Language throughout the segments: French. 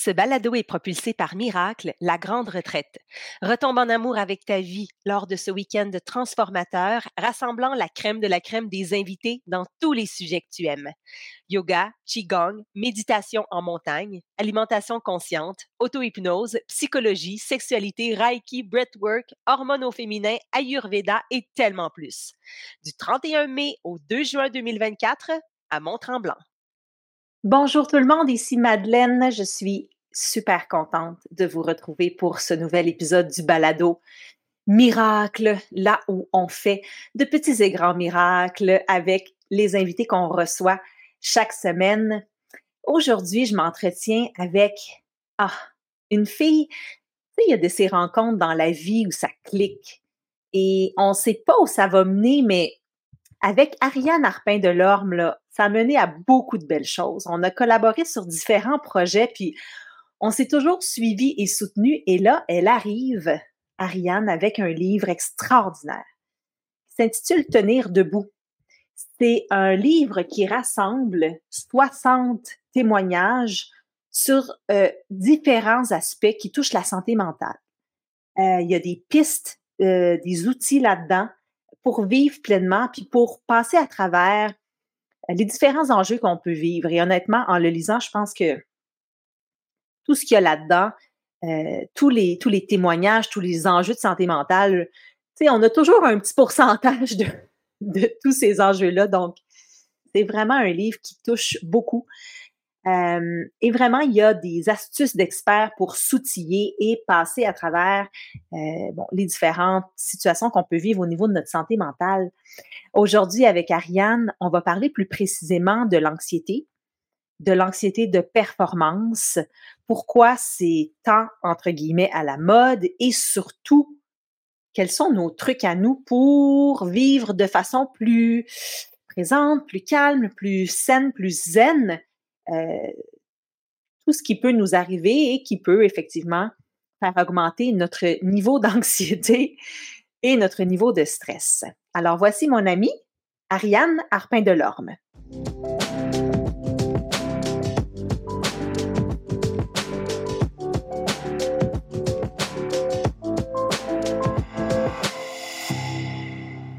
Ce balado est propulsé par Miracle, la grande retraite. Retombe en amour avec ta vie lors de ce week-end transformateur, rassemblant la crème de la crème des invités dans tous les sujets que tu aimes. Yoga, Qigong, méditation en montagne, alimentation consciente, auto-hypnose, psychologie, sexualité, Reiki, breathwork, hormones au féminin, Ayurveda et tellement plus. Du 31 mai au 2 juin 2024 à Mont-Tremblant. Bonjour tout le monde, ici Madeleine. Je suis super contente de vous retrouver pour ce nouvel épisode du Balado Miracle, là où on fait de petits et grands miracles avec les invités qu'on reçoit chaque semaine. Aujourd'hui, je m'entretiens avec ah, une fille. Il y a de ces rencontres dans la vie où ça clique et on ne sait pas où ça va mener, mais avec Ariane Arpin de l'Orme, ça a mené à beaucoup de belles choses. On a collaboré sur différents projets, puis on s'est toujours suivi et soutenu. Et là, elle arrive, Ariane, avec un livre extraordinaire s'intitule Tenir debout. C'est un livre qui rassemble 60 témoignages sur euh, différents aspects qui touchent la santé mentale. Euh, il y a des pistes, euh, des outils là-dedans pour vivre pleinement, puis pour passer à travers les différents enjeux qu'on peut vivre. Et honnêtement, en le lisant, je pense que tout ce qu'il y a là-dedans, euh, tous, les, témoignages, tous les enjeux de santé mentale, on a toujours un petit pourcentage de, de tous ces enjeux-là. Donc, c'est vraiment un livre qui touche beaucoup. Euh, et vraiment, il y a des astuces d'experts pour s'outiller et passer à travers euh, les différentes situations qu'on peut vivre au niveau de notre santé mentale. Aujourd'hui, avec Ariane, on va parler plus précisément de l'anxiété, de l'anxiété de performance, pourquoi c'est tant, entre guillemets, à la mode et surtout, quels sont nos trucs à nous pour vivre de façon plus présente, plus calme, plus saine, plus zen tout ce qui peut nous arriver et qui peut effectivement faire augmenter notre niveau d'anxiété et notre niveau de stress. Alors voici mon amie Ariane Arpin-Delorme.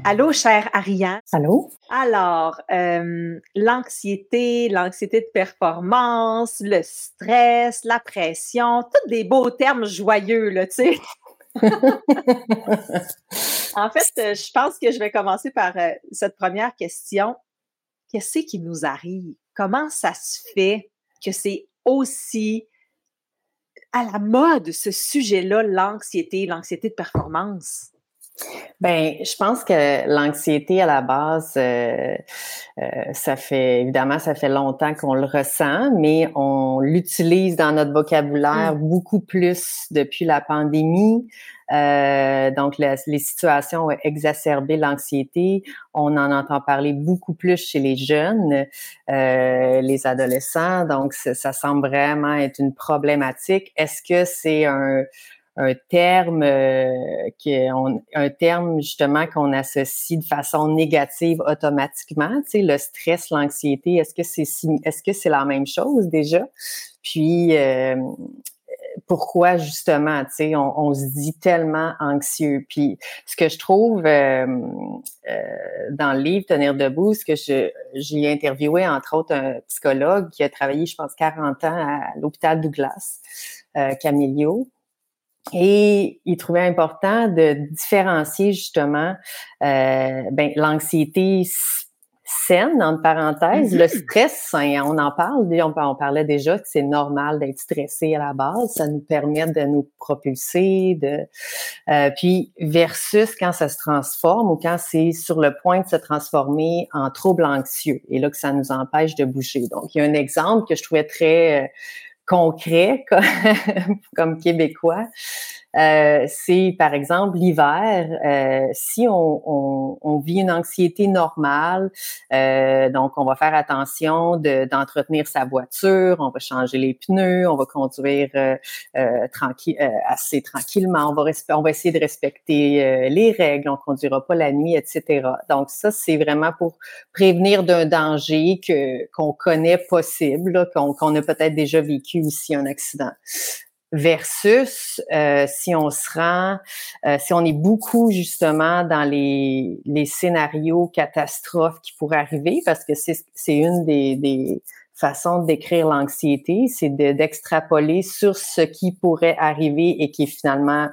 Allô, chère Ariane? Allô? Alors, euh, l'anxiété, l'anxiété de performance, le stress, la pression, tous des beaux termes joyeux, là, tu sais. en fait, euh, je pense que je vais commencer par euh, cette première question. Qu'est-ce qui nous arrive? Comment ça se fait que c'est aussi à la mode, ce sujet-là, l'anxiété, l'anxiété de performance? Ben, je pense que l'anxiété à la base, euh, euh, ça fait évidemment ça fait longtemps qu'on le ressent, mais on l'utilise dans notre vocabulaire mmh. beaucoup plus depuis la pandémie. Euh, donc, les situations ont exacerbé l'anxiété. On en entend parler beaucoup plus chez les jeunes, les adolescents. Donc, ça semble vraiment être une problématique. Est-ce que c'est un un terme euh, terme justement qu'on associe de façon négative automatiquement, tu sais, le stress, l'anxiété, est-ce que c'est est-ce que c'est la même chose déjà? Puis euh, pourquoi justement, tu sais, on, se dit tellement anxieux? Puis ce que je trouve euh, dans le livre Tenir debout, ce que je j'ai interviewé entre autres un psychologue qui a travaillé, je pense, 40 ans à l'hôpital Douglas, Camilio. Et il trouvait important de différencier justement euh, ben, l'anxiété saine, entre parenthèses, le mm-hmm. stress, on en parle, on, on parlait déjà que c'est normal d'être stressé à la base, ça nous permet de nous propulser, de euh, puis versus quand ça se transforme ou quand c'est sur le point de se transformer en trouble anxieux, et là que ça nous empêche de bouger. Donc, il y a un exemple que je trouvais très euh, concret comme, québécois. Euh, c'est par exemple l'hiver. Euh, si on, on, on, vit une anxiété normale, euh, donc on va faire attention d'entretenir sa voiture, on va changer les pneus, on va conduire euh, tranquille, assez tranquillement, on va, on va essayer de respecter les règles, on conduira pas la nuit, etc. Donc ça, c'est vraiment pour prévenir d'un danger que qu'on connaît possible, qu'on a peut-être déjà vécu aussi un accident versus euh, si on se rend, euh, si on est beaucoup justement dans les, les scénarios catastrophes qui pourraient arriver, parce que c'est une des, des façons décrire l'anxiété, c'est d'extrapoler sur ce qui pourrait arriver et qui finalement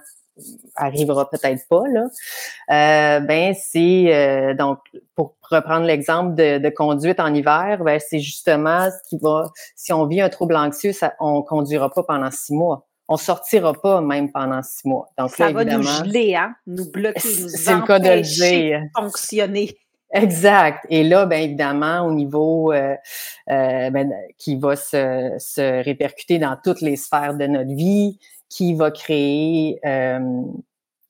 arrivera peut-être pas là. Euh, ben c'est euh, donc pour reprendre l'exemple de, de, conduite en hiver, ben c'est justement ce qui va. Si on vit un trouble anxieux, ça, on conduira pas pendant six mois on sortira pas même pendant six mois. Donc ça va nous geler, hein? nous bloquer, nous C'est le cas de le dire. fonctionner. Exact. Et là, bien évidemment, au niveau euh, euh, ben, qui va se, se, répercuter dans toutes les sphères de notre vie, qui va créer,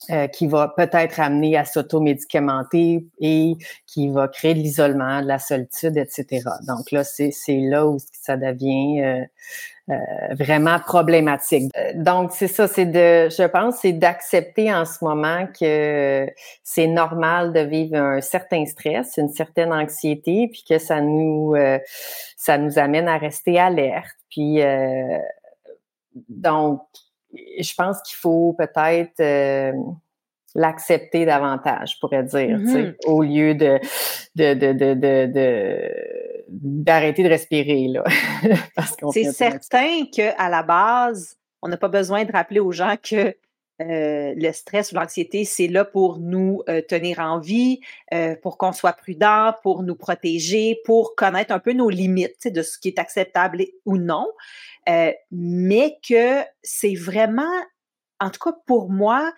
euh, qui va peut-être amener à s'automédicamenter et qui va créer de l'isolement, de la solitude, etc. Donc là, c'est là où ça devient euh, vraiment problématique. Euh, donc c'est ça, c'est de, je pense, c'est d'accepter en ce moment que c'est normal de vivre un certain stress, une certaine anxiété, puis que ça nous, euh, ça nous amène à rester alerte. Puis donc, je pense qu'il faut peut-être l'accepter davantage, je pourrais dire, mm-hmm. au lieu de, de, de, de, de d'arrêter de respirer là. c'est certain que à la base, on n'a pas besoin de rappeler aux gens que euh, le stress ou l'anxiété, c'est là pour nous euh, tenir en vie, euh, pour qu'on soit prudent, pour nous protéger, pour connaître un peu nos limites de ce qui est acceptable ou non, mais que c'est vraiment, en tout cas pour moi,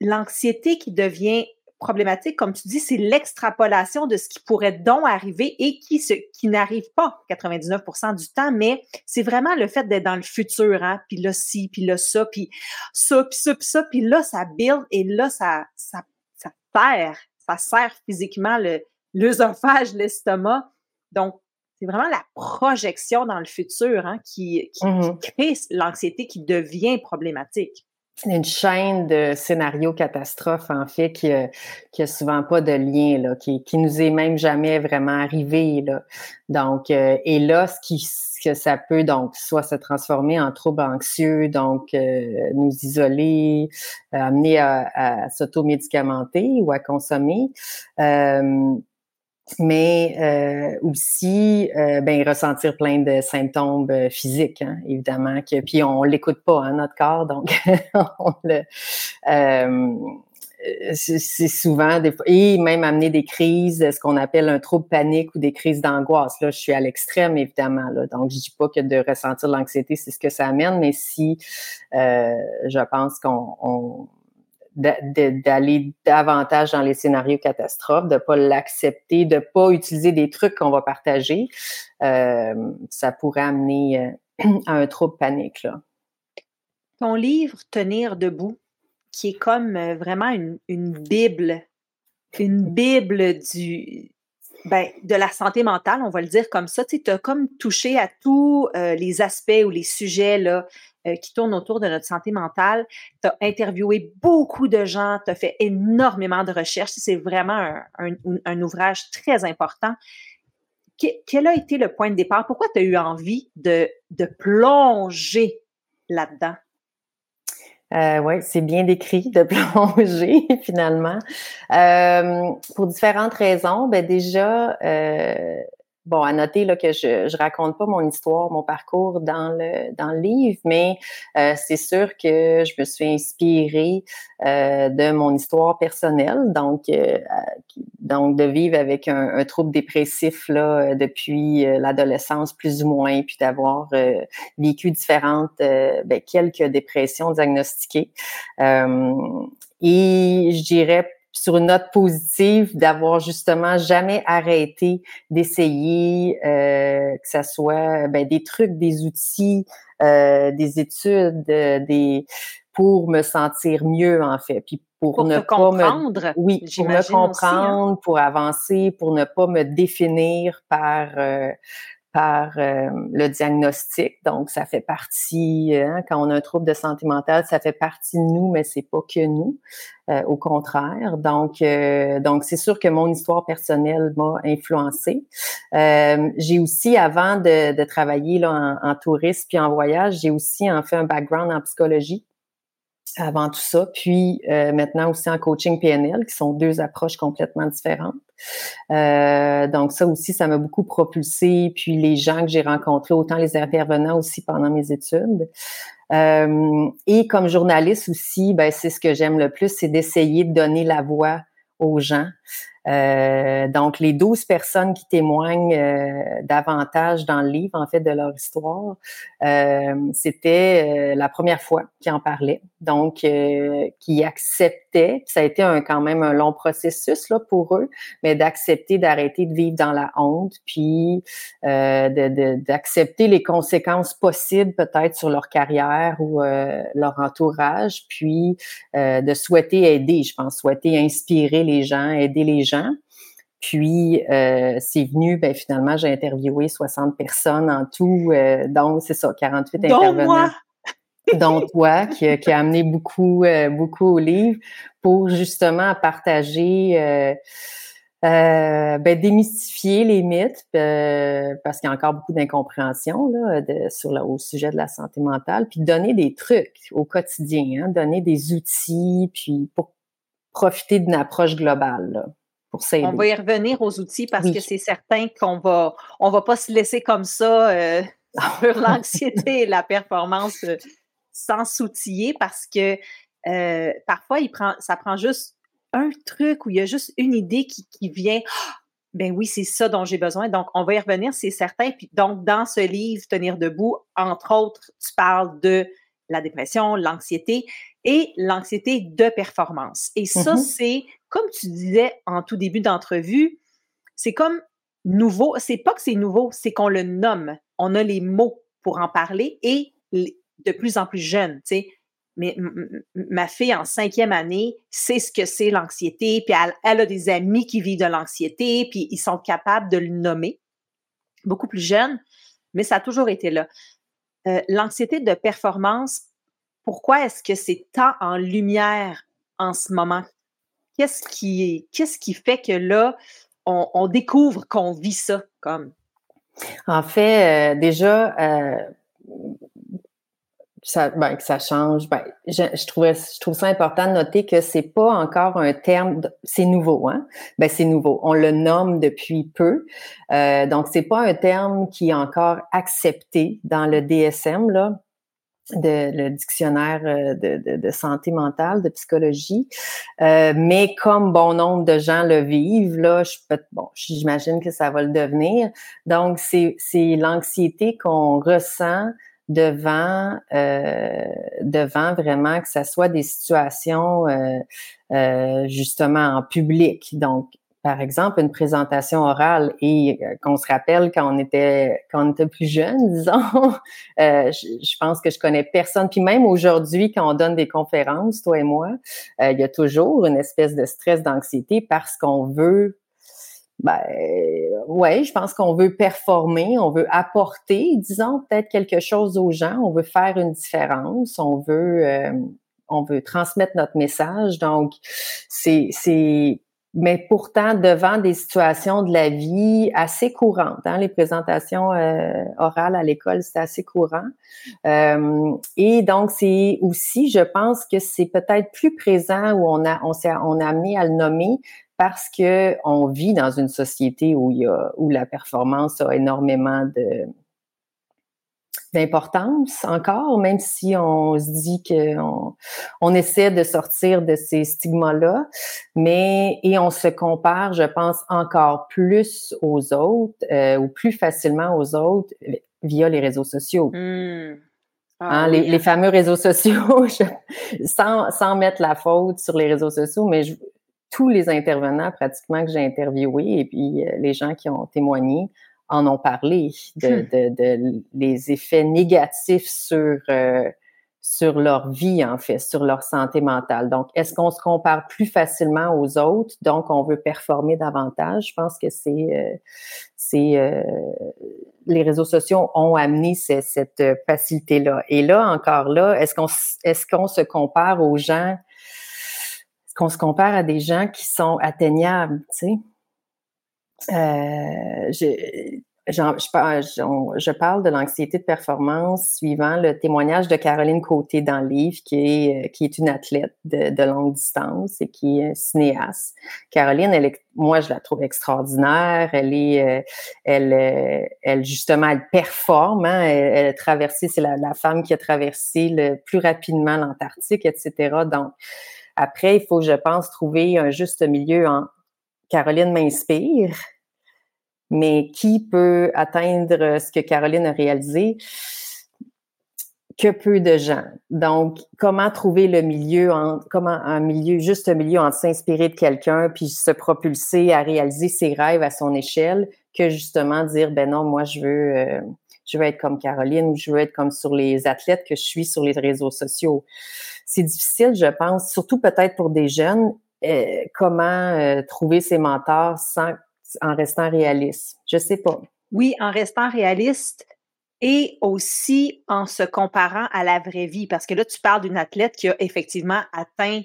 l'anxiété qui devient problématique, comme tu dis, c'est l'extrapolation de ce qui pourrait donc arriver et qui, se, qui n'arrive pas 99% du temps, mais c'est vraiment le fait d'être dans le futur, hein, puis là, ci, puis là, ça, puis ça, puis ça, puis ça, puis là, ça build et là, ça, ça, ça perd, ça sert physiquement le, l'œsophage, l'estomac. Donc, c'est vraiment la projection dans le futur hein, qui, qui, qui mm-hmm. crée l'anxiété qui devient problématique une chaîne de scénarios catastrophes, en fait, qui, a, qui a souvent pas de lien, là, qui, qui nous est même jamais vraiment arrivé. Là. Donc, euh, et là, ce qui que ça peut donc soit se transformer en trouble anxieux, donc euh, nous isoler, euh, amener à, à s'automédicamenter ou à consommer mais euh, aussi euh, ben, ressentir plein de symptômes euh, physiques, hein, évidemment. Que, puis on l'écoute pas, hein, notre corps, donc on le, euh, c'est souvent des et même amener des crises, ce qu'on appelle un trouble panique ou des crises d'angoisse. Là, je suis à l'extrême, évidemment. Là, donc, je dis pas que de ressentir l'anxiété, c'est ce que ça amène, mais si je pense qu'on d'aller davantage dans les scénarios catastrophes, de pas l'accepter, de pas utiliser des trucs qu'on va partager, euh, ça pourrait amener euh, à un trouble panique. Là. Ton livre Tenir debout, qui est comme euh, vraiment une, une bible, une bible du, ben, de la santé mentale, on va le dire comme ça. Tu as comme touché à tous les aspects ou les sujets là, euh, qui tourne autour de notre santé mentale. Tu as interviewé beaucoup de gens, tu as fait énormément de recherches. C'est vraiment un, ouvrage très important. quel a été le point de départ? Pourquoi tu as eu envie de, plonger là-dedans? Euh, oui, c'est bien décrit de plonger finalement. Euh, pour différentes raisons. Ben déjà, bon, à noter là, que je, je raconte pas mon histoire, mon parcours dans le, dans le livre, mais euh, c'est sûr que je me suis inspirée euh, de mon histoire personnelle, donc, euh, donc de vivre avec un, un trouble dépressif là, depuis l'adolescence plus ou moins, puis d'avoir vécu différentes, ben, quelques dépressions diagnostiquées. et je dirais sur une note positive, d'avoir justement jamais arrêté d'essayer, euh, que ça soit ben, des trucs, des outils, euh, des études, des pour me sentir mieux en fait, puis pour, ne pas me oui pour me hein. comprendre, pour avancer, pour ne pas me définir par euh, par euh, le diagnostic. Donc, ça fait partie, hein, quand on a un trouble de santé mentale, ça fait partie de nous, mais c'est pas que nous. Euh, au contraire. Donc, euh, donc c'est sûr que mon histoire personnelle m'a influencée. j'ai aussi, avant de, de travailler là, en, en tourisme puis en voyage, j'ai aussi en fait un background en psychologie avant tout ça, puis euh, maintenant aussi en coaching PNL, qui sont deux approches complètement différentes. Euh, donc ça aussi, ça m'a beaucoup propulsé. Puis les gens que j'ai rencontrés, autant les intervenants aussi pendant mes études. Euh, et comme journaliste aussi, ben c'est ce que j'aime le plus, c'est d'essayer de donner la voix aux gens. Euh, donc, les 12 personnes qui témoignent euh, davantage dans le livre, en fait, de leur histoire, euh, c'était la première fois qu'ils en parlaient. Donc, qui acceptaient, ça a été un, quand même un long processus là pour eux, mais d'accepter d'arrêter de vivre dans la honte, puis d'accepter de, les conséquences possibles peut-être sur leur carrière ou leur entourage, puis de souhaiter aider, je pense, souhaiter inspirer les gens, aider les gens puis euh, c'est venu, ben finalement, j'ai interviewé 60 personnes en tout, euh, donc c'est ça, 48 intervenants. Moi. dont toi, qui, qui, a amené beaucoup, euh, beaucoup au livre pour justement partager, euh, ben, démystifier les mythes, parce qu'il y a encore beaucoup d'incompréhension là, de, sur le, au sujet de la santé mentale, puis donner des trucs au quotidien, hein, donner des outils, puis pour profiter d'une approche globale. Là. On va y revenir aux outils parce que c'est certain qu'on va, on va pas se laisser comme ça euh, sur l'anxiété et la performance euh, sans s'outiller parce que euh, parfois, il prend, ça prend juste un truc où il y a juste une idée qui, vient. ben oui, c'est ça dont j'ai besoin. Donc, on va y revenir, c'est certain. Puis donc, dans ce livre, Tenir debout, entre autres, tu parles de la dépression, l'anxiété et l'anxiété de performance. Et ça, mm-hmm. c'est comme tu disais en tout début d'entrevue, c'est comme nouveau. C'est pas que c'est nouveau, c'est qu'on le nomme. On a les mots pour en parler et de plus en plus jeune, tu sais. Mais ma fille en cinquième année sait ce que c'est l'anxiété, puis elle, a des amis qui vivent de l'anxiété, puis ils sont capables de le nommer. Beaucoup plus jeune, mais ça a toujours été là. Euh, l'anxiété de performance, pourquoi est-ce que c'est tant en lumière en ce moment? Qu'est-ce qui, qui fait que là, on, découvre qu'on vit ça comme? En fait, euh, déjà, euh, ben, que ça change. Ben, je, je, trouvais, je trouve ça important de noter que c'est pas encore un terme, c'est nouveau, hein? Ben c'est nouveau. On le nomme depuis peu, euh, donc c'est pas un terme qui est encore accepté dans le DSM là de, le dictionnaire euh, de, de, santé mentale, de psychologie. Euh, mais comme bon nombre de gens le vivent, là, je peux, bon, j'imagine que ça va le devenir. Donc, c'est, c'est l'anxiété qu'on ressent devant euh, devant vraiment que ça soit des situations euh, euh, justement en public. Donc, par exemple, une présentation orale et euh, qu'on se rappelle quand on était quand on était plus jeune, disons, euh, je, pense que je connais personne. Puis même aujourd'hui, quand on donne des conférences, toi et moi, euh, il y a toujours une espèce de stress, d'anxiété parce qu'on veut ben ouais, je pense qu'on veut performer, on veut apporter, disons peut-être quelque chose aux gens, on veut faire une différence, on veut on veut transmettre notre message. Donc c'est c'est mais pourtant devant des situations de la vie assez courantes. Hein, les présentations euh, orales à l'école, c'est assez courant. Euh, et donc, c'est aussi, je pense que c'est peut-être plus présent où on a on s'est on a amené à le nommer parce que on vit dans une société où il y a où la performance a énormément de d'importance encore, même si on se dit qu'on on essaie de sortir de ces stigmas-là, mais et on se compare, je pense, encore plus aux autres euh, ou plus facilement aux autres via les réseaux sociaux. Mmh. Ah hein, les, hein. fameux réseaux sociaux, sans, sans mettre la faute sur les réseaux sociaux, mais je, tous les intervenants pratiquement que j'ai interviewés et puis euh, les gens qui ont témoigné en ont parlé de, hmm. de, de les effets négatifs sur euh, sur leur vie, en fait, sur leur santé mentale. Donc, est-ce qu'on se compare plus facilement aux autres? Donc, on veut performer davantage. Je pense que c'est, euh, c'est euh, les réseaux sociaux ont amené cette facilité-là. Et là, encore là, est-ce qu'on, est-ce qu'on se compare aux gens, est-ce qu'on se compare à des gens qui sont atteignables, tu sais? Euh, je, je, parle de l'anxiété de performance suivant le témoignage de Caroline Côté dans le livre, qui est, euh, qui est une athlète de, longue distance et qui est cinéaste. Caroline, elle est, moi, je la trouve extraordinaire. Elle est, euh, elle, elle justement, elle performe. Hein, elle, a traversé, c'est la, la, femme qui a traversé le plus rapidement l'Antarctique, etc. Donc, après, il faut, je pense, trouver un juste milieu en Caroline m'inspire mais qui peut atteindre ce que Caroline a réalisé? Que peu de gens. Donc, comment trouver le milieu, en, comment un milieu, juste un milieu entre s'inspirer de quelqu'un puis se propulser à réaliser ses rêves à son échelle, que justement dire, ben non, moi je veux, euh, je veux être comme Caroline ou je veux être comme sur les athlètes que je suis sur les réseaux sociaux. C'est difficile, je pense, surtout peut-être pour des jeunes, euh, comment euh, trouver ses mentors sans en restant réaliste? Je sais pas. Oui, en restant réaliste et aussi en se comparant à la vraie vie. Parce que là, tu parles d'une athlète qui a effectivement atteint,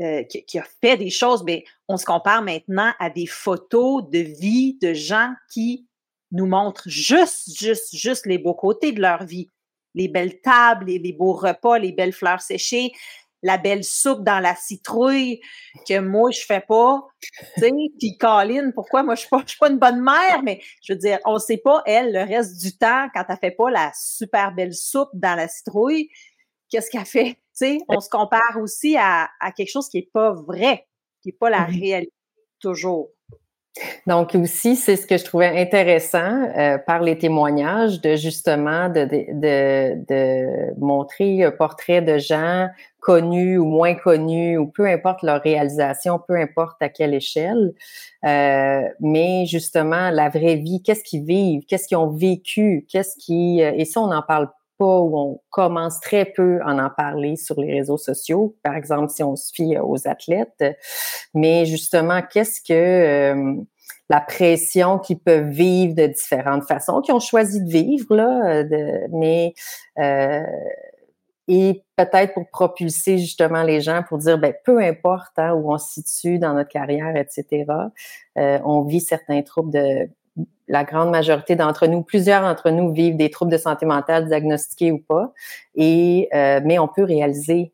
euh, qui, a fait des choses, mais on se compare maintenant à des photos de vie de gens qui nous montrent juste, juste, juste les beaux côtés de leur vie. Les belles tables, les, les beaux repas, les belles fleurs séchées, la belle soupe dans la citrouille que moi je fais pas, tu sais, puis Colline, pourquoi moi je je suis pas une bonne mère mais je veux dire on sait pas elle le reste du temps quand elle fait pas la super belle soupe dans la citrouille, qu'est-ce qu'elle fait, tu sais, on se compare aussi à, à, quelque chose qui est pas vrai, qui est pas la réalité toujours. Donc aussi, c'est ce que je trouvais intéressant euh, par les témoignages de justement de, de, de, montrer un portrait de gens connus ou moins connus ou peu importe leur réalisation, peu importe à quelle échelle, euh, mais justement la vraie vie, qu'est-ce qu'ils vivent, qu'est-ce qu'ils ont vécu, qu'est-ce qui euh, et ça on n'en parle pas on commence très peu à en parler sur les réseaux sociaux, par exemple si on se fie aux athlètes, mais justement qu'est-ce que euh, la pression qu'ils peuvent vivre de différentes façons, qui ont choisi de vivre là, de, mais euh, et peut-être pour propulser justement les gens pour dire ben peu importe hein, où on se situe dans notre carrière, etc. Euh, on vit certains troubles de la grande majorité d'entre nous, plusieurs d'entre nous vivent des troubles de santé mentale diagnostiqués ou pas, et euh, mais on peut réaliser,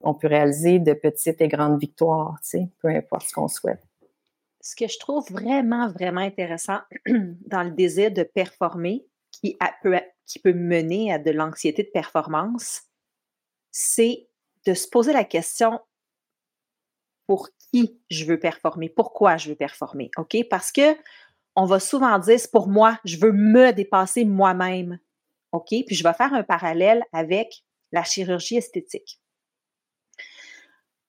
on peut réaliser de petites et grandes victoires, tu sais, peu importe ce qu'on souhaite. Ce que je trouve vraiment vraiment intéressant dans le désir de performer, qui peut, qui peut mener à de l'anxiété de performance, c'est de se poser la question pour qui je veux performer, pourquoi je veux performer, OK? Parce que on va souvent dire c'est pour moi, je veux me dépasser moi-même. OK? Puis je vais faire un parallèle avec la chirurgie esthétique.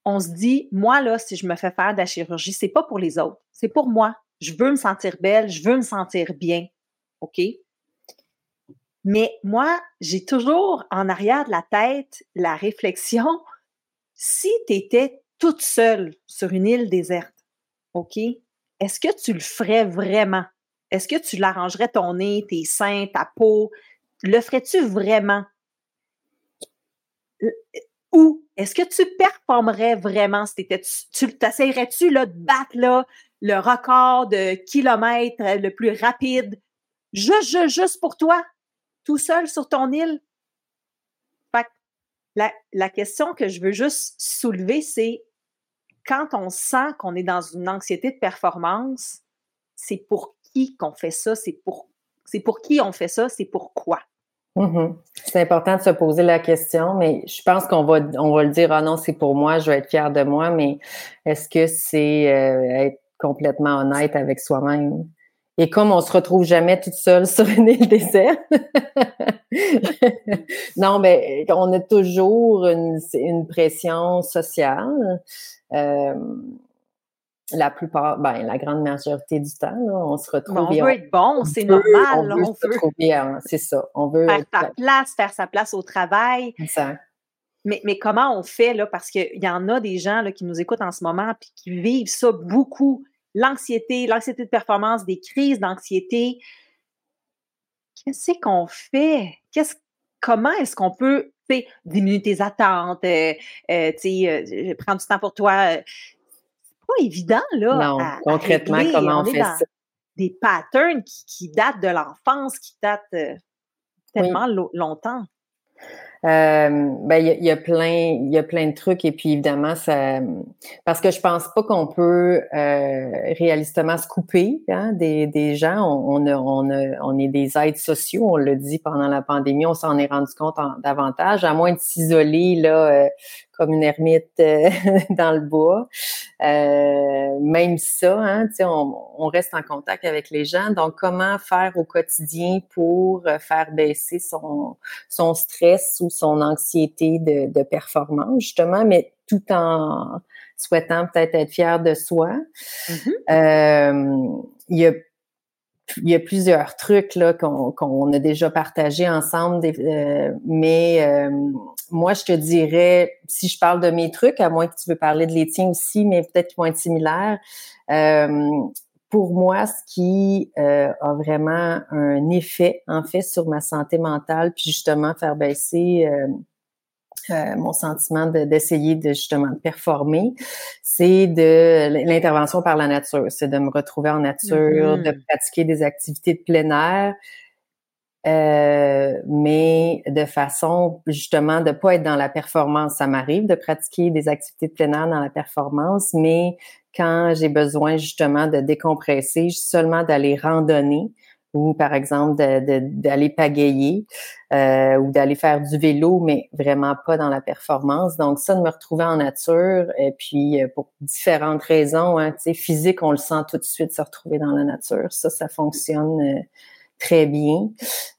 On se dit, moi, là, si je me fais faire de la chirurgie, c'est pas pour les autres, c'est pour moi. Je veux me sentir belle, je veux me sentir bien. OK? Mais moi, j'ai toujours en arrière de la tête la réflexion, si tu étais toute seule sur une île déserte, OK? Est-ce que tu le ferais vraiment? Est-ce que tu l'arrangerais ton nez, tes seins, ta peau? Le ferais-tu vraiment? Ou est-ce que tu performerais vraiment si t'étais, tu t'essayerais-tu de battre le record de kilomètres euh, le plus rapide, juste, juste, pour toi, tout seul sur ton île? Fait la question que je veux juste soulever, c'est quand on sent qu'on est dans une anxiété de performance, c'est pour qui qu'on fait ça, c'est pour, c'est pour qui on fait ça, c'est pourquoi. Mm-hmm. C'est important de se poser la question, mais je pense qu'on va, on va le dire, ah non, c'est pour moi, je vais être fier de moi, mais est-ce que c'est euh, être complètement honnête avec soi-même? Et comme on se retrouve jamais toute seule sur une île déserte, non, mais on a toujours une pression sociale. Euh, la plupart, ben, la grande majorité du temps, on se retrouve. on veut être bon, c'est normal. On veut se retrouver, c'est ça. On veut faire sa place, faire sa place au travail. Exact. Mais, mais comment on fait, là, parce qu'il y en a des gens là, qui nous écoutent en ce moment et qui vivent ça beaucoup, l'anxiété, l'anxiété de performance, des crises d'anxiété. Qu'est-ce qu'on fait? Qu'est-ce, comment est-ce qu'on peut diminuer tes attentes, euh, euh, euh, prendre du temps pour toi? C'est pas évident, là. Non, concrètement, comment on, fait ça? Des patterns qui, datent de l'enfance, qui datent tellement longtemps. Euh, ben il y, a plein il y a plein de trucs et puis évidemment ça parce que je pense pas qu'on peut euh, réalistement se couper hein, des, des gens on, on, on, on est des aides sociaux on le dit pendant la pandémie on s'en est rendu compte davantage à moins de s'isoler là euh, comme une ermite euh, dans le bois. Euh, même ça, hein, on, on reste en contact avec les gens. Donc, comment faire au quotidien pour faire baisser son, son stress ou son anxiété de, de performance, justement, mais tout en souhaitant peut-être être fier de soi. Mm-hmm. euh, il y a il y a plusieurs trucs là qu'on a déjà partagés ensemble, euh, mais euh, moi je te dirais, si je parle de mes trucs, à moins que tu veux parler de les tiens aussi, mais peut-être qu'ils vont être similaires. Euh, pour moi, ce qui a vraiment un effet en fait sur ma santé mentale, puis justement faire baisser euh, mon sentiment d'essayer de, justement de performer, c'est de l'intervention par la nature, c'est de me retrouver en nature, de mm-hmm. pratiquer des activités de plein air, euh, mais de façon justement de pas être dans la performance. Ça m'arrive de pratiquer des activités de plein air dans la performance, mais quand j'ai besoin justement de décompresser, seulement d'aller randonner, ou par exemple d'aller pagayer euh, ou d'aller faire du vélo, mais vraiment pas dans la performance. Donc ça, de me retrouver en nature, et puis euh, pour différentes raisons, hein, tu sais, physique, on le sent tout de suite se retrouver dans la nature. Ça, ça fonctionne euh, très bien.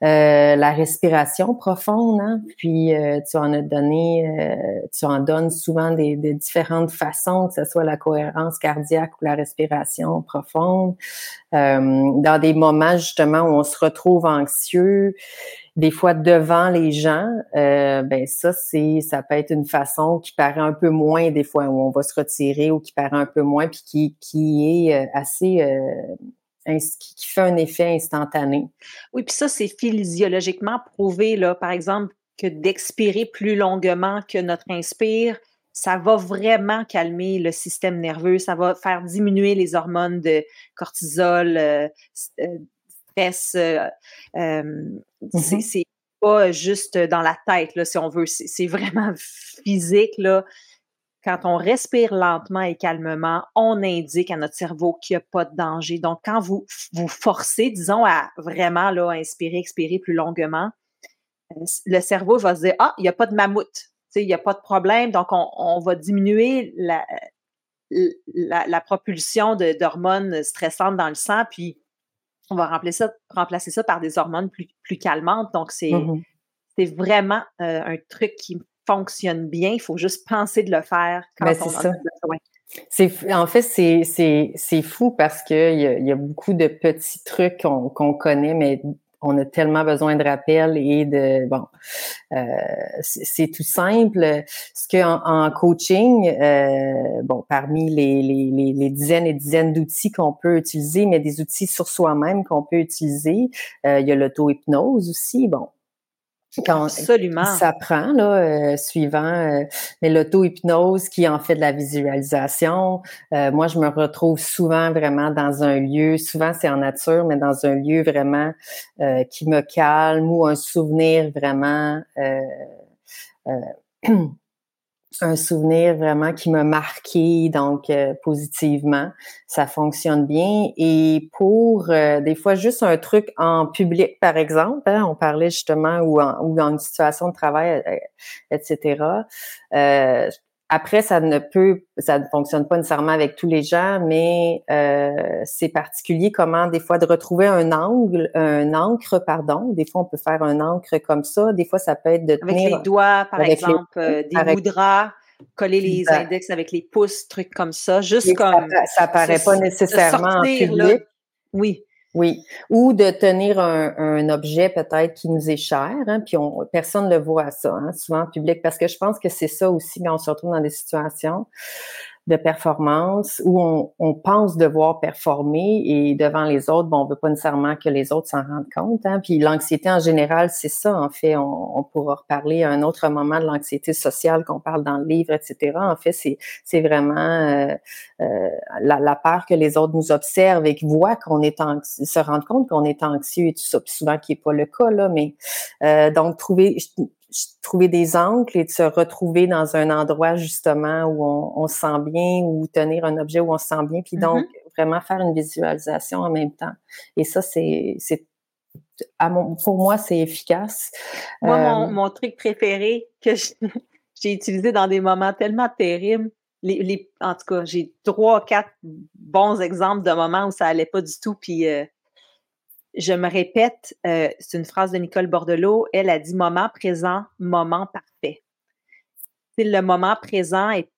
Euh, la respiration profonde, hein? puis euh, tu en as donné, euh, tu en donnes souvent des, différentes façons, que ce soit la cohérence cardiaque ou la respiration profonde. dans des moments justement où on se retrouve anxieux, des fois devant les gens, ben ça c'est ça peut être une façon qui paraît un peu moins des fois où on va se retirer ou qui paraît un peu moins puis qui qui est assez qui fait un effet instantané. Oui, puis ça, c'est physiologiquement prouvé, là, par exemple, que d'expirer plus longuement que notre inspire, ça va vraiment calmer le système nerveux, ça va faire diminuer les hormones de cortisol, euh, euh, stress. Euh, mm-hmm. C'est pas juste dans la tête, là, si on veut, c'est vraiment physique, là quand on respire lentement et calmement, on indique à notre cerveau qu'il n'y a pas de danger. Donc, quand vous vous forcez, disons, à vraiment là, inspirer, expirer plus longuement, euh, le cerveau va se dire Ah, il n'y a pas de mammouth, il n'y a pas de problème. Donc, on, va diminuer la, la, propulsion d'hormones stressantes dans le sang, puis on va remplacer ça, remplacer ça par des hormones plus, plus calmantes. Donc, c'est mmh vraiment euh, un truc qui fonctionne bien. Il faut juste penser de le faire quand ben, on ça. C'est, en fait, c'est, c'est, c'est fou parce qu'il y a, y a beaucoup de petits trucs qu'on, qu'on connaît, mais on a tellement besoin de rappel et de bon euh, c'est, tout simple ce que en, coaching euh, bon parmi les, les, les, dizaines et dizaines d'outils qu'on peut utiliser mais des outils sur soi-même qu'on peut utiliser euh, il y a l'auto-hypnose aussi bon quand Absolument. Ça prend, là, euh, suivant euh, mais l'auto-hypnose qui en fait de la visualisation. Euh, moi, je me retrouve souvent vraiment dans un lieu, souvent c'est en nature, mais dans un lieu vraiment qui me calme ou un souvenir vraiment un souvenir vraiment qui m'a marqué donc euh, positivement. Ça fonctionne bien. Et pour euh, des fois juste un truc en public, par exemple, hein, on parlait justement ou, ou dans une situation de travail, euh, etc. après, ça ne peut, ça ne fonctionne pas nécessairement avec tous les gens, mais c'est particulier comment des fois de retrouver un angle, un encre, pardon. Des fois, on peut faire un encre comme ça. Des fois, ça peut être de tenir avec les doigts, par exemple, des moudras coller les index avec les pouces, trucs comme ça, juste comme... Ça, paraît pas nécessairement en public. oui. Oui, ou de tenir un, objet peut-être qui nous est cher, hein, puis on, personne ne le voit ça, hein, souvent en public, parce que je pense que c'est ça aussi quand on se retrouve dans des situations de performance où on, pense devoir performer et devant les autres, bon, on veut pas nécessairement que les autres s'en rendent compte. Hein. Puis l'anxiété en général, c'est ça, en fait. On, on, pourra reparler à un autre moment de l'anxiété sociale qu'on parle dans le livre, etc. En fait, c'est, c'est vraiment euh, euh, la, la, peur que les autres nous observent et qu'ils voient qu'on est anxieux, se rendent compte qu'on est anxieux et tout ça. souvent qui est pas le cas, là, mais euh, donc trouver trouver des angles et de se retrouver dans un endroit justement où on, se sent bien ou tenir un objet où on se sent bien, puis donc mm-hmm. vraiment faire une visualisation en même temps. Et ça, c'est, c'est pour moi, c'est efficace. Moi, mon, euh, mon, truc préféré que j'ai utilisé dans des moments tellement terribles, les, les, en tout cas, j'ai trois, quatre bons exemples de moments où ça allait pas du tout, puis euh, je me répète, euh, c'est une phrase de Nicole Bordelot, elle a dit moment présent, moment parfait. le moment présent est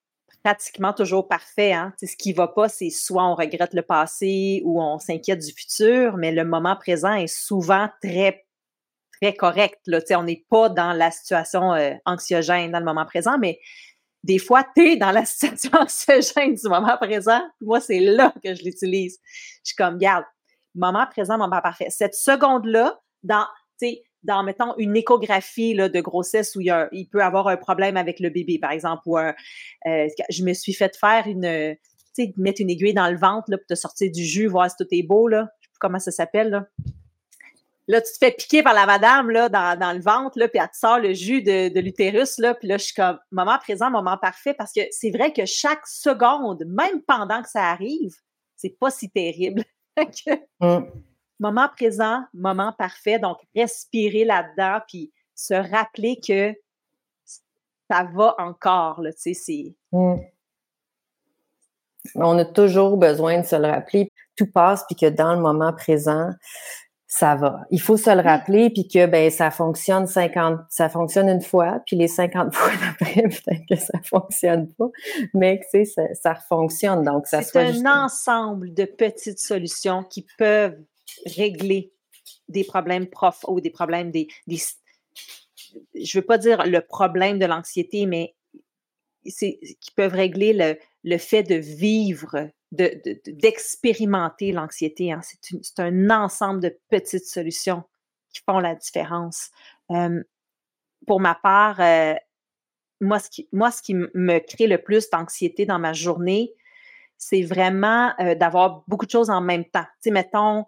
pratiquement toujours parfait. Hein? ce qui ne va pas, c'est soit on regrette le passé ou on s'inquiète du futur, mais le moment présent est souvent très, très correct. Là. on n'est pas dans la situation euh, anxiogène dans le moment présent, mais des fois, tu es dans la situation anxiogène du moment présent. Moi, c'est là que je l'utilise. Je suis comme, garde, moment présent, moment parfait. Cette seconde-là, dans, dans, mettons, une échographie de grossesse où il, y peut avoir un problème avec le bébé, par exemple, ou un, euh, je me suis fait faire une, tu sais, mettre une aiguille dans le ventre là, pour te sortir du jus, voir si tout est beau, là. Je sais plus comment ça s'appelle, là. Là, tu te fais piquer par la madame, là, dans, le ventre, là, puis elle te sort le jus de, de l'utérus, là, puis là, je suis comme, moment présent, moment parfait, parce que c'est vrai que chaque seconde, même pendant que ça arrive, c'est pas si terrible. Mm. Moment présent, moment parfait. Donc, respirer là-dedans, puis se rappeler que ça va encore, là, mm. On a toujours besoin de se le rappeler. Tout passe, puis que dans le moment présent, ça va. Il faut se le rappeler, puis que ben ça fonctionne 50, ça fonctionne une fois, puis les 50 fois d'après, peut-être que ça fonctionne pas, mais que ça, ça fonctionne. Donc, ça C'est un ensemble de petites solutions qui peuvent régler des problèmes profs ou des problèmes des, des je veux pas dire le problème de l'anxiété, mais c'est qui peuvent régler le, le fait de vivre d'expérimenter l'anxiété. Hein. C'est un ensemble de petites solutions qui font la différence. pour ma part, euh, moi, ce qui, moi, ce qui me crée le plus d'anxiété dans ma journée, c'est vraiment euh, d'avoir beaucoup de choses en même temps. Tu sais, mettons,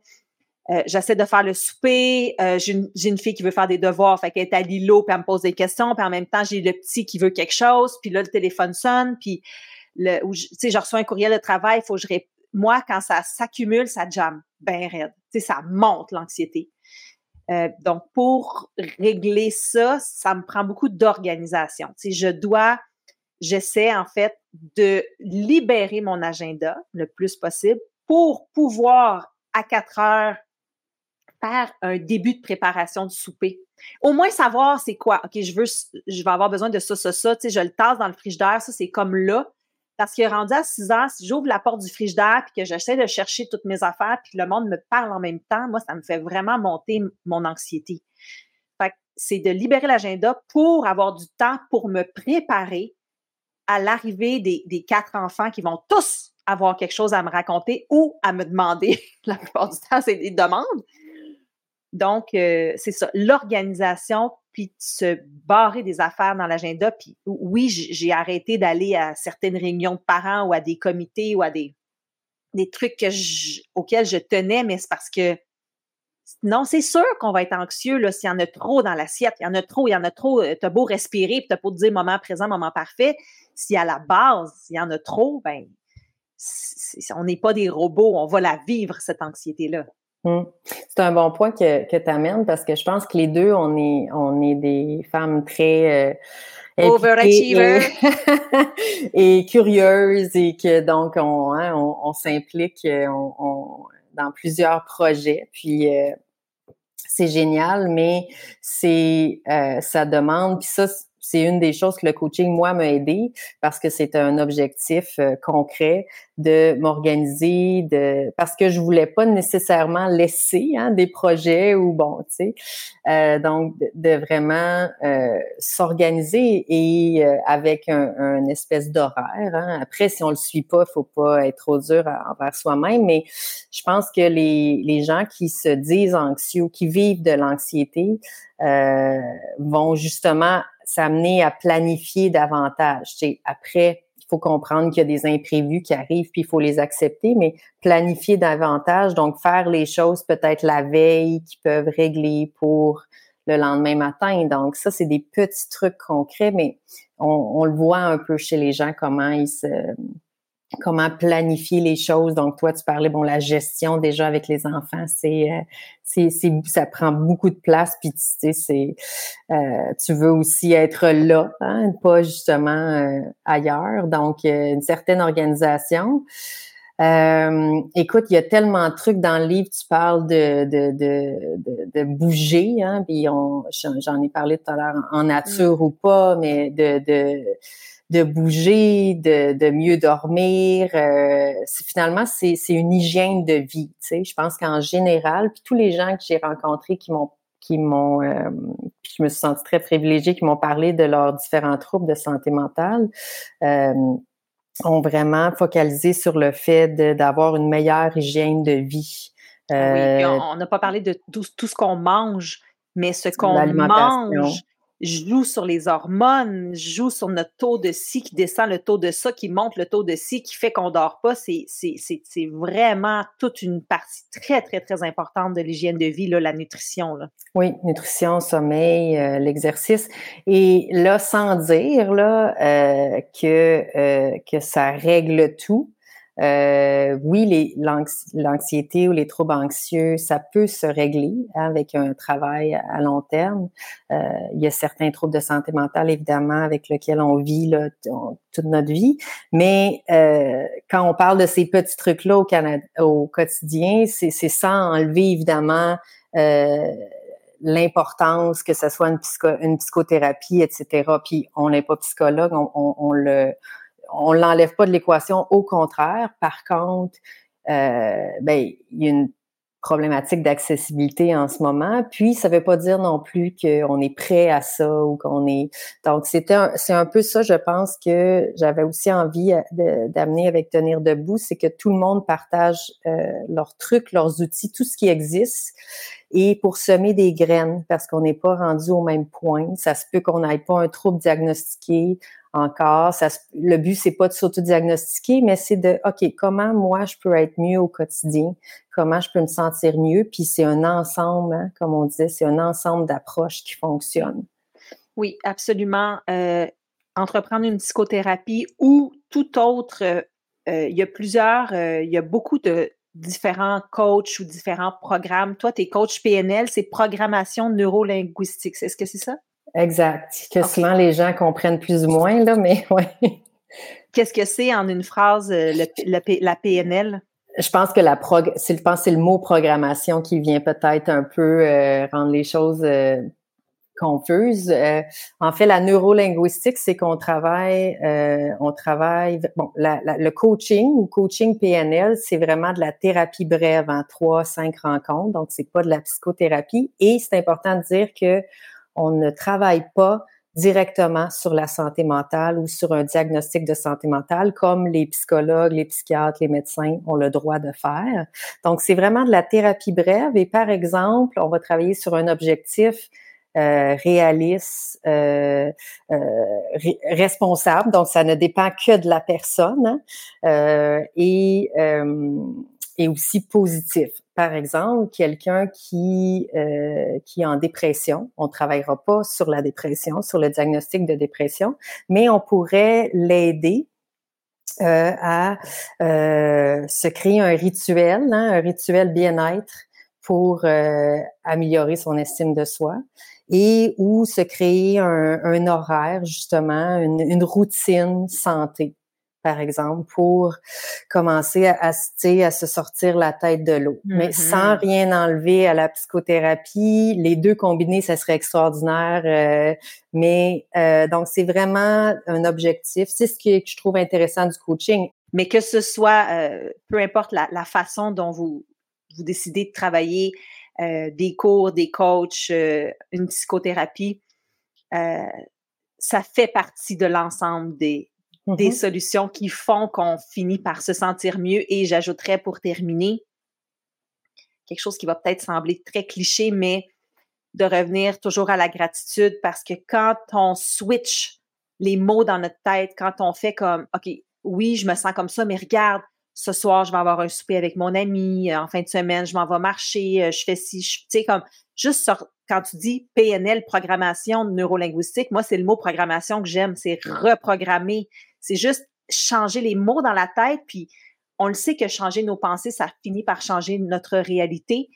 euh, j'essaie de faire le souper, j'ai une, une, fille qui veut faire des devoirs, fait qu'elle est à l'îlot, puis elle me pose des questions, puis en même temps, j'ai le petit qui veut quelque chose, puis là, le téléphone sonne, puis le, je reçois un courriel de travail, il faut que je moi, quand ça s'accumule, ça jamme ben raide. Tu sais, ça monte l'anxiété. Euh, donc, pour régler ça, ça me prend beaucoup d'organisation. Tu sais, je dois, j'essaie en fait de libérer mon agenda le plus possible pour pouvoir à 4 heures faire un début de préparation du souper. Au moins savoir c'est quoi. OK, je veux, je vais avoir besoin de ça, ça, ça. Tu sais, je le tasse dans le frigidaire. Ça, c'est comme là. Parce que rendu à 6 heures, si j'ouvre la porte du frigidaire puis que j'essaie de chercher toutes mes affaires puis que le monde me parle en même temps, moi, ça me fait vraiment monter mon anxiété. Fait c'est de libérer l'agenda pour avoir du temps pour me préparer à l'arrivée des quatre enfants qui vont tous avoir quelque chose à me raconter ou à me demander. La plupart du temps, c'est des demandes. Donc, euh, c'est ça, l'organisation, puis se barrer des affaires dans l'agenda. Puis oui, j'ai arrêté d'aller à certaines réunions de parents ou à des comités ou à des, des trucs que auxquels je tenais, mais c'est parce que non, c'est sûr qu'on va être anxieux là s'il y en a trop dans l'assiette. Il y en a trop, il y en a trop. Euh, t'as beau respirer, puis t'as beau te dire moment présent, moment parfait. Si à la base, il y en a trop, ben on n'est pas des robots, on va la vivre, cette anxiété-là. Mmh. C'est un bon point que, que tu amènes parce que je pense que les deux, on est, on est des femmes très euh, Overachiever. Et, curieuses et que donc on, hein, on, s'implique euh, on, dans plusieurs projets. Puis euh, c'est génial, mais c'est ça demande. Puis ça, c'est une des choses que le coaching, moi, m'a aidé parce que c'est un objectif euh, concret de m'organiser, de parce que je voulais pas nécessairement laisser hein, des projets ou bon, tu sais, euh, donc de, vraiment euh, s'organiser et avec un, espèce d'horaire. Hein. Après, si on le suit pas, faut pas être trop dur envers soi-même, mais je pense que les, les gens qui se disent anxieux, qui vivent de l'anxiété, vont justement s'amener à planifier davantage. Après, il faut comprendre qu'il y a des imprévus qui arrivent, puis il faut les accepter, mais planifier davantage, donc faire les choses peut-être la veille qui peuvent régler pour le lendemain matin. Donc ça, c'est des petits trucs concrets, mais on, on, le voit un peu chez les gens comment ils se comment planifier les choses. Donc, toi, tu parlais, bon, la gestion déjà avec les enfants, c'est, euh, c'est, ça prend beaucoup de place. Puis, tu sais, c'est, euh, tu veux aussi être là, hein, pas justement euh, ailleurs. Donc, une certaine organisation. écoute, il y a tellement de trucs dans le livre. Tu parles de de, de, de, bouger, hein, puis on, j'en ai parlé tout à l'heure en nature ou pas, mais de, de de bouger, de, de mieux dormir. Euh, finalement, c'est une hygiène de vie. Tu sais. Je pense qu'en général, puis tous les gens que j'ai rencontrés qui m'ont qui m'ont, euh, puis je me suis sentie très privilégiée, qui m'ont parlé de leurs différents troubles de santé mentale, euh, ont vraiment focalisé sur le fait d'avoir une meilleure hygiène de vie. Ah oui, on n'a pas parlé de tout, tout ce qu'on mange, mais ce qu'on mange joue sur les hormones, joue sur notre taux de ci qui descend, le taux de ça qui monte, le taux de ci qui fait qu'on dort pas. C'est, c'est, c'est, vraiment toute une partie très, très, très importante de l'hygiène de vie, là, la nutrition. Là. Oui, nutrition, sommeil, euh, l'exercice. Et là, sans dire là, euh, que, euh, que ça règle tout, euh, oui, l'anxiété ou les troubles anxieux, ça peut se régler avec un travail à long terme. Euh, il y a certains troubles de santé mentale, évidemment, avec lesquels on vit là, toute notre vie. Mais euh, quand on parle de ces petits trucs-là au, quotidien, c'est sans enlever, évidemment, euh, l'importance que ce soit une, psycho, une psychothérapie, etc. Puis on n'est pas psychologue, on le on l'enlève pas de l'équation, au contraire. Par contre, euh, ben, il y a une problématique d'accessibilité en ce moment. Puis, ça veut pas dire non plus qu'on est prêt à ça ou qu'on est. Donc, c'était c'est un peu ça, je pense que j'avais aussi envie euh, d'amener avec tenir debout, c'est que tout le monde partage euh, leurs trucs, leurs outils, tout ce qui existe. Et pour semer des graines, parce qu'on n'est pas rendu au même point, ça se peut qu'on n'aille pas un trouble diagnostiqué, encore. Le but, c'est pas de s'auto-diagnostiquer, mais c'est de, OK, comment moi je peux être mieux au quotidien? Comment je peux me sentir mieux? Puis c'est un ensemble, hein, comme on disait, c'est un ensemble d'approches qui fonctionnent. Oui, absolument. Euh, entreprendre une psychothérapie ou tout autre, euh, euh, il y a plusieurs, il y a beaucoup de différents coachs ou différents programmes. Toi, tes coachs PNL, c'est programmation neurolinguistique. Est-ce que c'est ça? Exact. Que souvent les gens comprennent plus ou moins, là, mais oui. Qu'est-ce que c'est en une phrase, euh, la PNL? Je pense que la prog je pense c'est le mot programmation qui vient peut-être un peu euh, rendre les choses euh, confuses. en fait, la neurolinguistique, c'est qu'on travaille, on travaille. Bon, le coaching ou coaching PNL, c'est vraiment de la thérapie brève en trois, cinq rencontres. Donc, c'est pas de la psychothérapie. Et c'est important de dire que on ne travaille pas directement sur la santé mentale ou sur un diagnostic de santé mentale comme les psychologues, les psychiatres, les médecins ont le droit de faire. Donc, c'est vraiment de la thérapie brève et par exemple, on va travailler sur un objectif euh, réaliste, euh, euh, responsable. Donc, ça ne dépend que de la personne hein. et et aussi positif. Par exemple, quelqu'un qui euh, qui est en dépression, on travaillera pas sur la dépression, sur le diagnostic de dépression, mais on pourrait l'aider euh, à euh, se créer un rituel, hein, un rituel bien-être pour euh, améliorer son estime de soi et ou se créer un, un horaire justement, une, une routine santé par exemple, pour commencer à, à, à se sortir la tête de l'eau. Mais mm-hmm. sans rien enlever à la psychothérapie, les deux combinés, ça serait extraordinaire. Euh, mais euh, donc, c'est vraiment un objectif. C'est ce que je trouve intéressant du coaching. Mais que ce soit, euh, peu importe la, la, façon dont vous, vous décidez de travailler, des cours, des coachs, une psychothérapie, ça fait partie de l'ensemble des, des mm-hmm. solutions qui font qu'on finit par se sentir mieux. Et j'ajouterais pour terminer quelque chose qui va peut-être sembler très cliché, mais de revenir toujours à la gratitude parce que quand on switch les mots dans notre tête, quand on fait comme, OK, oui, je me sens comme ça, mais regarde, ce soir, je vais avoir un souper avec mon ami, en fin de semaine, je m'en vais marcher, je fais ci, tu sais, comme, juste quand tu dis PNL, programmation neurolinguistique, moi, c'est le mot programmation que j'aime, c'est reprogrammer, c'est juste changer les mots dans la tête, puis on le sait que changer nos pensées, ça finit par changer notre réalité.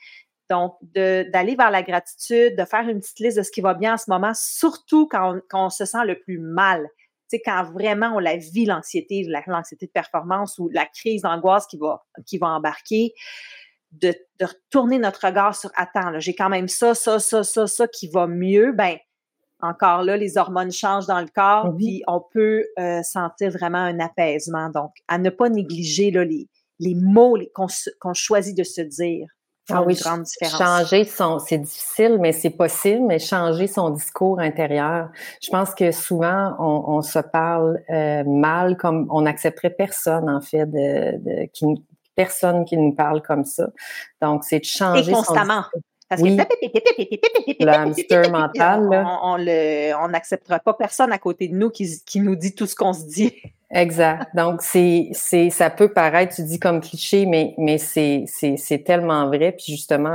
Donc, d'aller vers la gratitude, de faire une petite liste de ce qui va bien en ce moment, surtout quand on, se sent le plus mal. Sais, quand vraiment on la vit, l'anxiété, l'anxiété de performance ou la crise d'angoisse qui va, qui va embarquer, de, de retourner notre regard sur, attends, j'ai quand même ça, ça, ça, ça, ça qui va mieux, ben encore là, les hormones changent dans le corps, puis on peut euh, sentir vraiment un apaisement. Donc, à ne pas négliger là, les, les mots qu'on choisit de se dire. Ah oui, grande différence. changer son, c'est difficile, mais c'est possible, mais changer son discours intérieur. Je pense que souvent, on, on se parle euh, mal, comme on n'accepterait personne, en fait, de, de qui, personne qui nous parle comme ça. Donc, c'est de changer Et constamment. Son parce oui. que le hamster mental, on, on n'acceptera pas personne à côté de nous qui, qui nous dit tout ce qu'on se dit. Exact. Donc c'est c'est ça peut paraître tu dis comme cliché mais mais c'est c'est c'est tellement vrai puis justement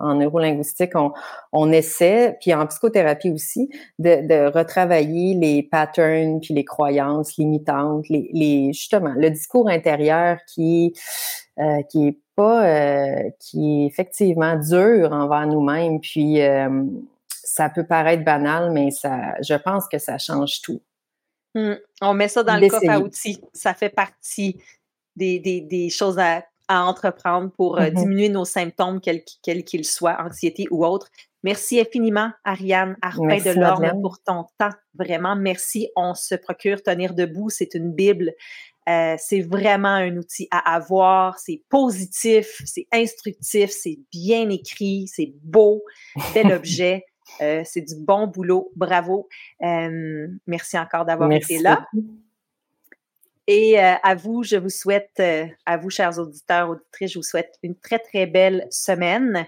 en, en neurolinguistique on on essaie puis en psychothérapie aussi de de retravailler les patterns puis les croyances limitantes les les justement le discours intérieur qui euh, qui est pas euh, qui est effectivement dur envers nous-mêmes puis euh, ça peut paraître banal mais ça je pense que ça change tout. Mmh. On met ça dans le coffre à outils. Ça fait partie des, des, des choses à, à, entreprendre pour euh, mmh diminuer nos symptômes, quels qu'ils soient, anxiété ou autre. Merci infiniment, Ariane Arpin de l'Orme, pour ton temps. Vraiment, merci. On se procure Tenir debout. C'est une Bible. Euh, c'est vraiment un outil à avoir. C'est positif, c'est instructif, c'est bien écrit, c'est beau, bel objet. Euh, c'est du bon boulot. Bravo. Euh, merci encore d'avoir été là. Et euh, à vous, je vous souhaite, à vous, chers auditeurs, auditrices, je vous souhaite une très, très belle semaine.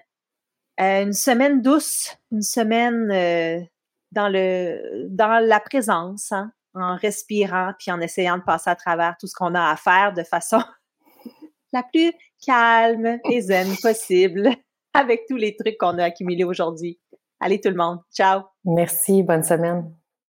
une semaine douce, une semaine dans, le, dans la présence, hein, en respirant, puis en essayant de passer à travers tout ce qu'on a à faire de façon la plus calme et zen possible, avec tous les trucs qu'on a accumulés aujourd'hui. Allez tout le monde. Ciao. Merci. Bonne semaine.